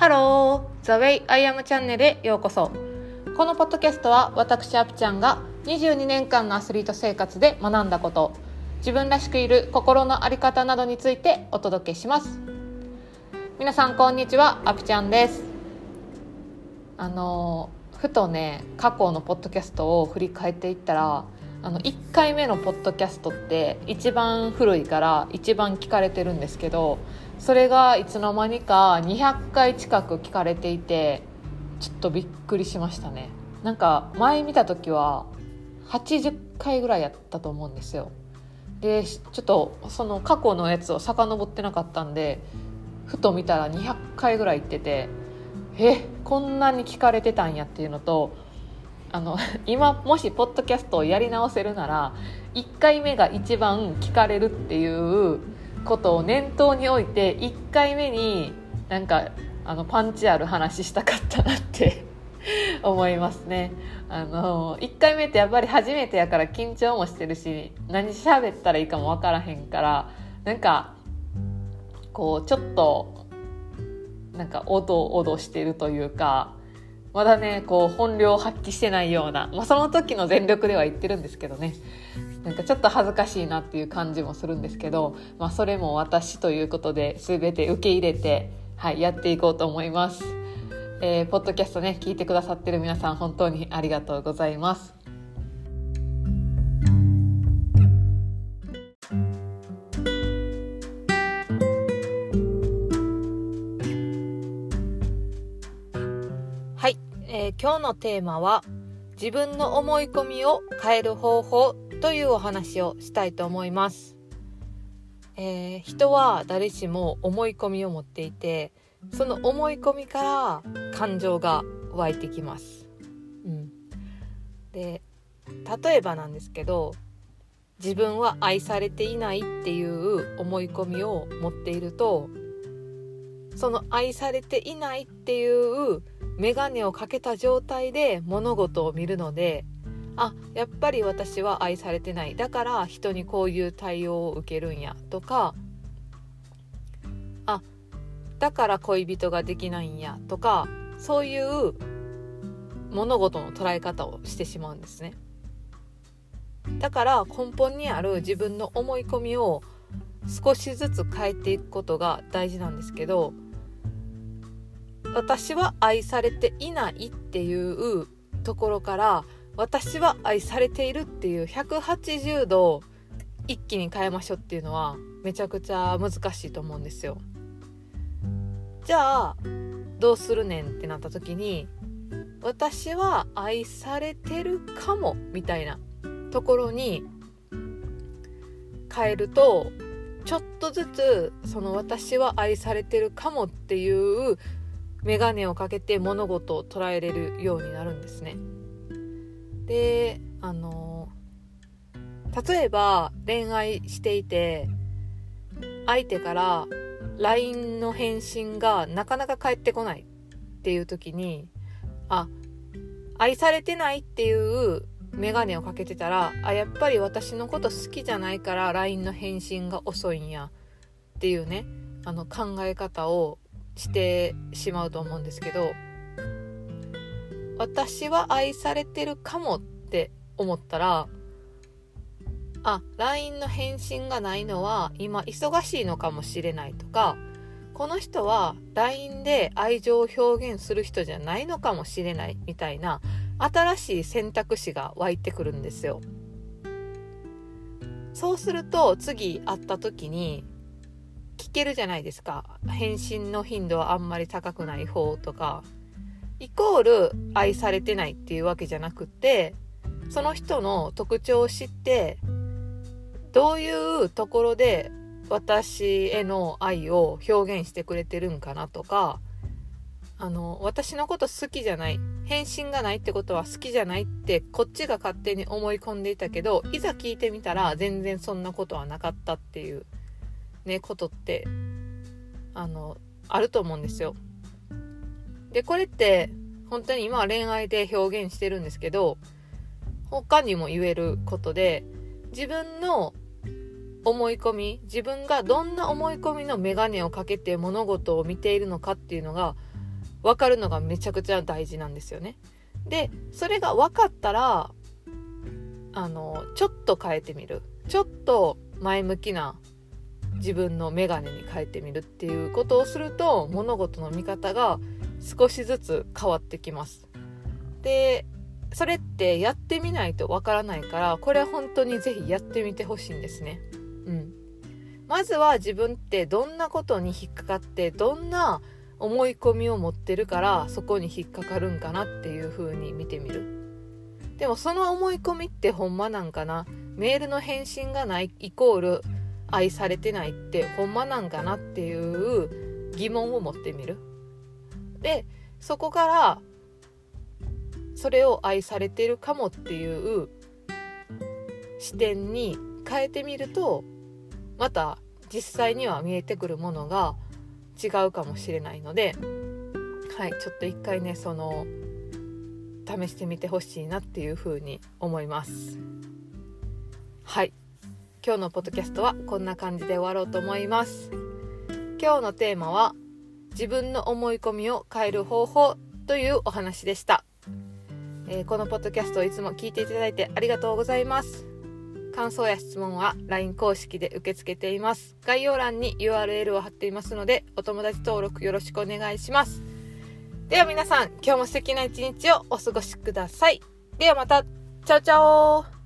Hello The Way I Am チャンネルへようこそ。このポッドキャストは私アピちゃんが22年間のアスリート生活で学んだこと自分らしくいる心の在り方などについてお届けします。皆さんこんにちは。アピちゃんです。あのふとね過去のポッドキャストを振り返っていったらあの1回目のポッドキャストって一番古いから一番聞かれてるんですけどそれがいつの間にか200回近く聞かれていてちょっとびっくりしましたね。なんか前見た時は80回ぐらいやったと思うんですよ。でちょっとその過去のやつを遡ってなかったんでふと見たら200回ぐらい行っててえこんなに聞かれてたんやっていうのとあの 今もしポッドキャストをやり直せるなら1回目が一番聞かれるっていうことを念頭に置いて1回目になんかあのパンチある話したかったなって 思いますね。あの1回目ってやっぱり初めてやから緊張もしてるし何喋ったらいいかも分からへんからなんかこうちょっとなんかおどおどしてるというかまだねこう本領発揮してないような、まあ、その時の全力では言ってるんですけどねなんかちょっと恥ずかしいなっていう感じもするんですけど、まあ、それも私ということで全て受け入れて、はい、やっていこうと思います。えー、ポッドキャストね聞いてくださってる皆さん本当にありがとうございます。え今日のテーマは自分の思い込みを変える方法というお話をしたいと思います、えー、人は誰しも思い込みを持っていてその思い込みから感情が湧いてきます、うん、で例えばなんですけど自分は愛されていないっていう思い込みを持っているとその愛されていないっていう眼鏡をかけた状態で物事を見るのであやっぱり私は愛されてない。だから人にこういう対応を受けるんや。とかあだから恋人ができないんや。とかそういう物事の捉え方をしてしまうんですね。だから根本にある自分の思い込みを少しずつ変えていくことが大事なんですけど私は愛されていないっていうところから私は愛されているっていう180度一気に変えましょうっていうのはめちゃくちゃ難しいと思うんですよ。じゃあどうするねんってなった時に私は愛されてるかもみたいなところに変えるとちょっとずつその私は愛されてるかもっていう眼鏡をかけて物事を捉えれるようになるんですね。であの例えば恋愛していて相手から LINE の返信がなかなか返ってこないっていう時にあ愛されてないっていう眼鏡をかけてたらあやっぱり私のこと好きじゃないから LINE の返信が遅いんやっていうねあの考え方をしてしまうと思うんですけど私は愛されてるかもって思ったらあ LINE の返信がないのは今忙しいのかもしれないとかこの人は LINE で愛情を表現する人じゃないのかもしれないみたいな新しい選択肢が湧いてくるんですよ。そうすると次会った時に聞けるじゃないですか。返信の頻度はあんまり高くない方とか。イコール愛されてないっていうわけじゃなくてその人の特徴を知ってどういうところで私への愛を表現してくれてるんかなとかあの私のこと好きじゃない返信がないってことは好きじゃないってこっちが勝手に思い込んでいたけどいざ聞いてみたら全然そんなことはなかったっていうねことってあのあると思うんですよ。でこれって本当に今は恋愛で表現してるんですけど他にも言えることで自分の思い込み自分がどんな思い込みの眼鏡をかけて物事を見ているのかっていうのが分かるのがめちゃくちゃ大事なんですよね。でそれが分かったらあのちょっと変えてみるちょっと前向きな自分の眼鏡に変えてみるっていうことをすると物事の見方が少しずつ変わってきます。でそれってやってみないとわからないからこれは本当に是非やってみてほしいんですね。うん、まずは自分ってどんなことに引っかかってどんな思い込みを持ってるからそこに引っかかるんかなっていう風に見てみる。でもその思い込みってほんまなんかな？メールの返信がないイコール愛されてないってほんまなんかなっていう疑問を持ってみる。でそこからそれを愛されてるかもっていう視点に変えてみるとまた実際には見えてくるものが違うかもしれないのではいちょっと一回ねその試してみてほしいなっていうふうに思いますはい今日のポッドキャストはこんな感じで終わろうと思います。今日のテーマは自分の思い込みを変える方法というお話でした、えー、このポッドキャストをいつも聞いていただいてありがとうございます。感想や質問は LINE 公式で受け付けています。概要欄に URL を貼っていますのでお友達登録よろしくお願いします。では皆さん今日も素敵な一日をお過ごしください。ではまた。チャオチャオ。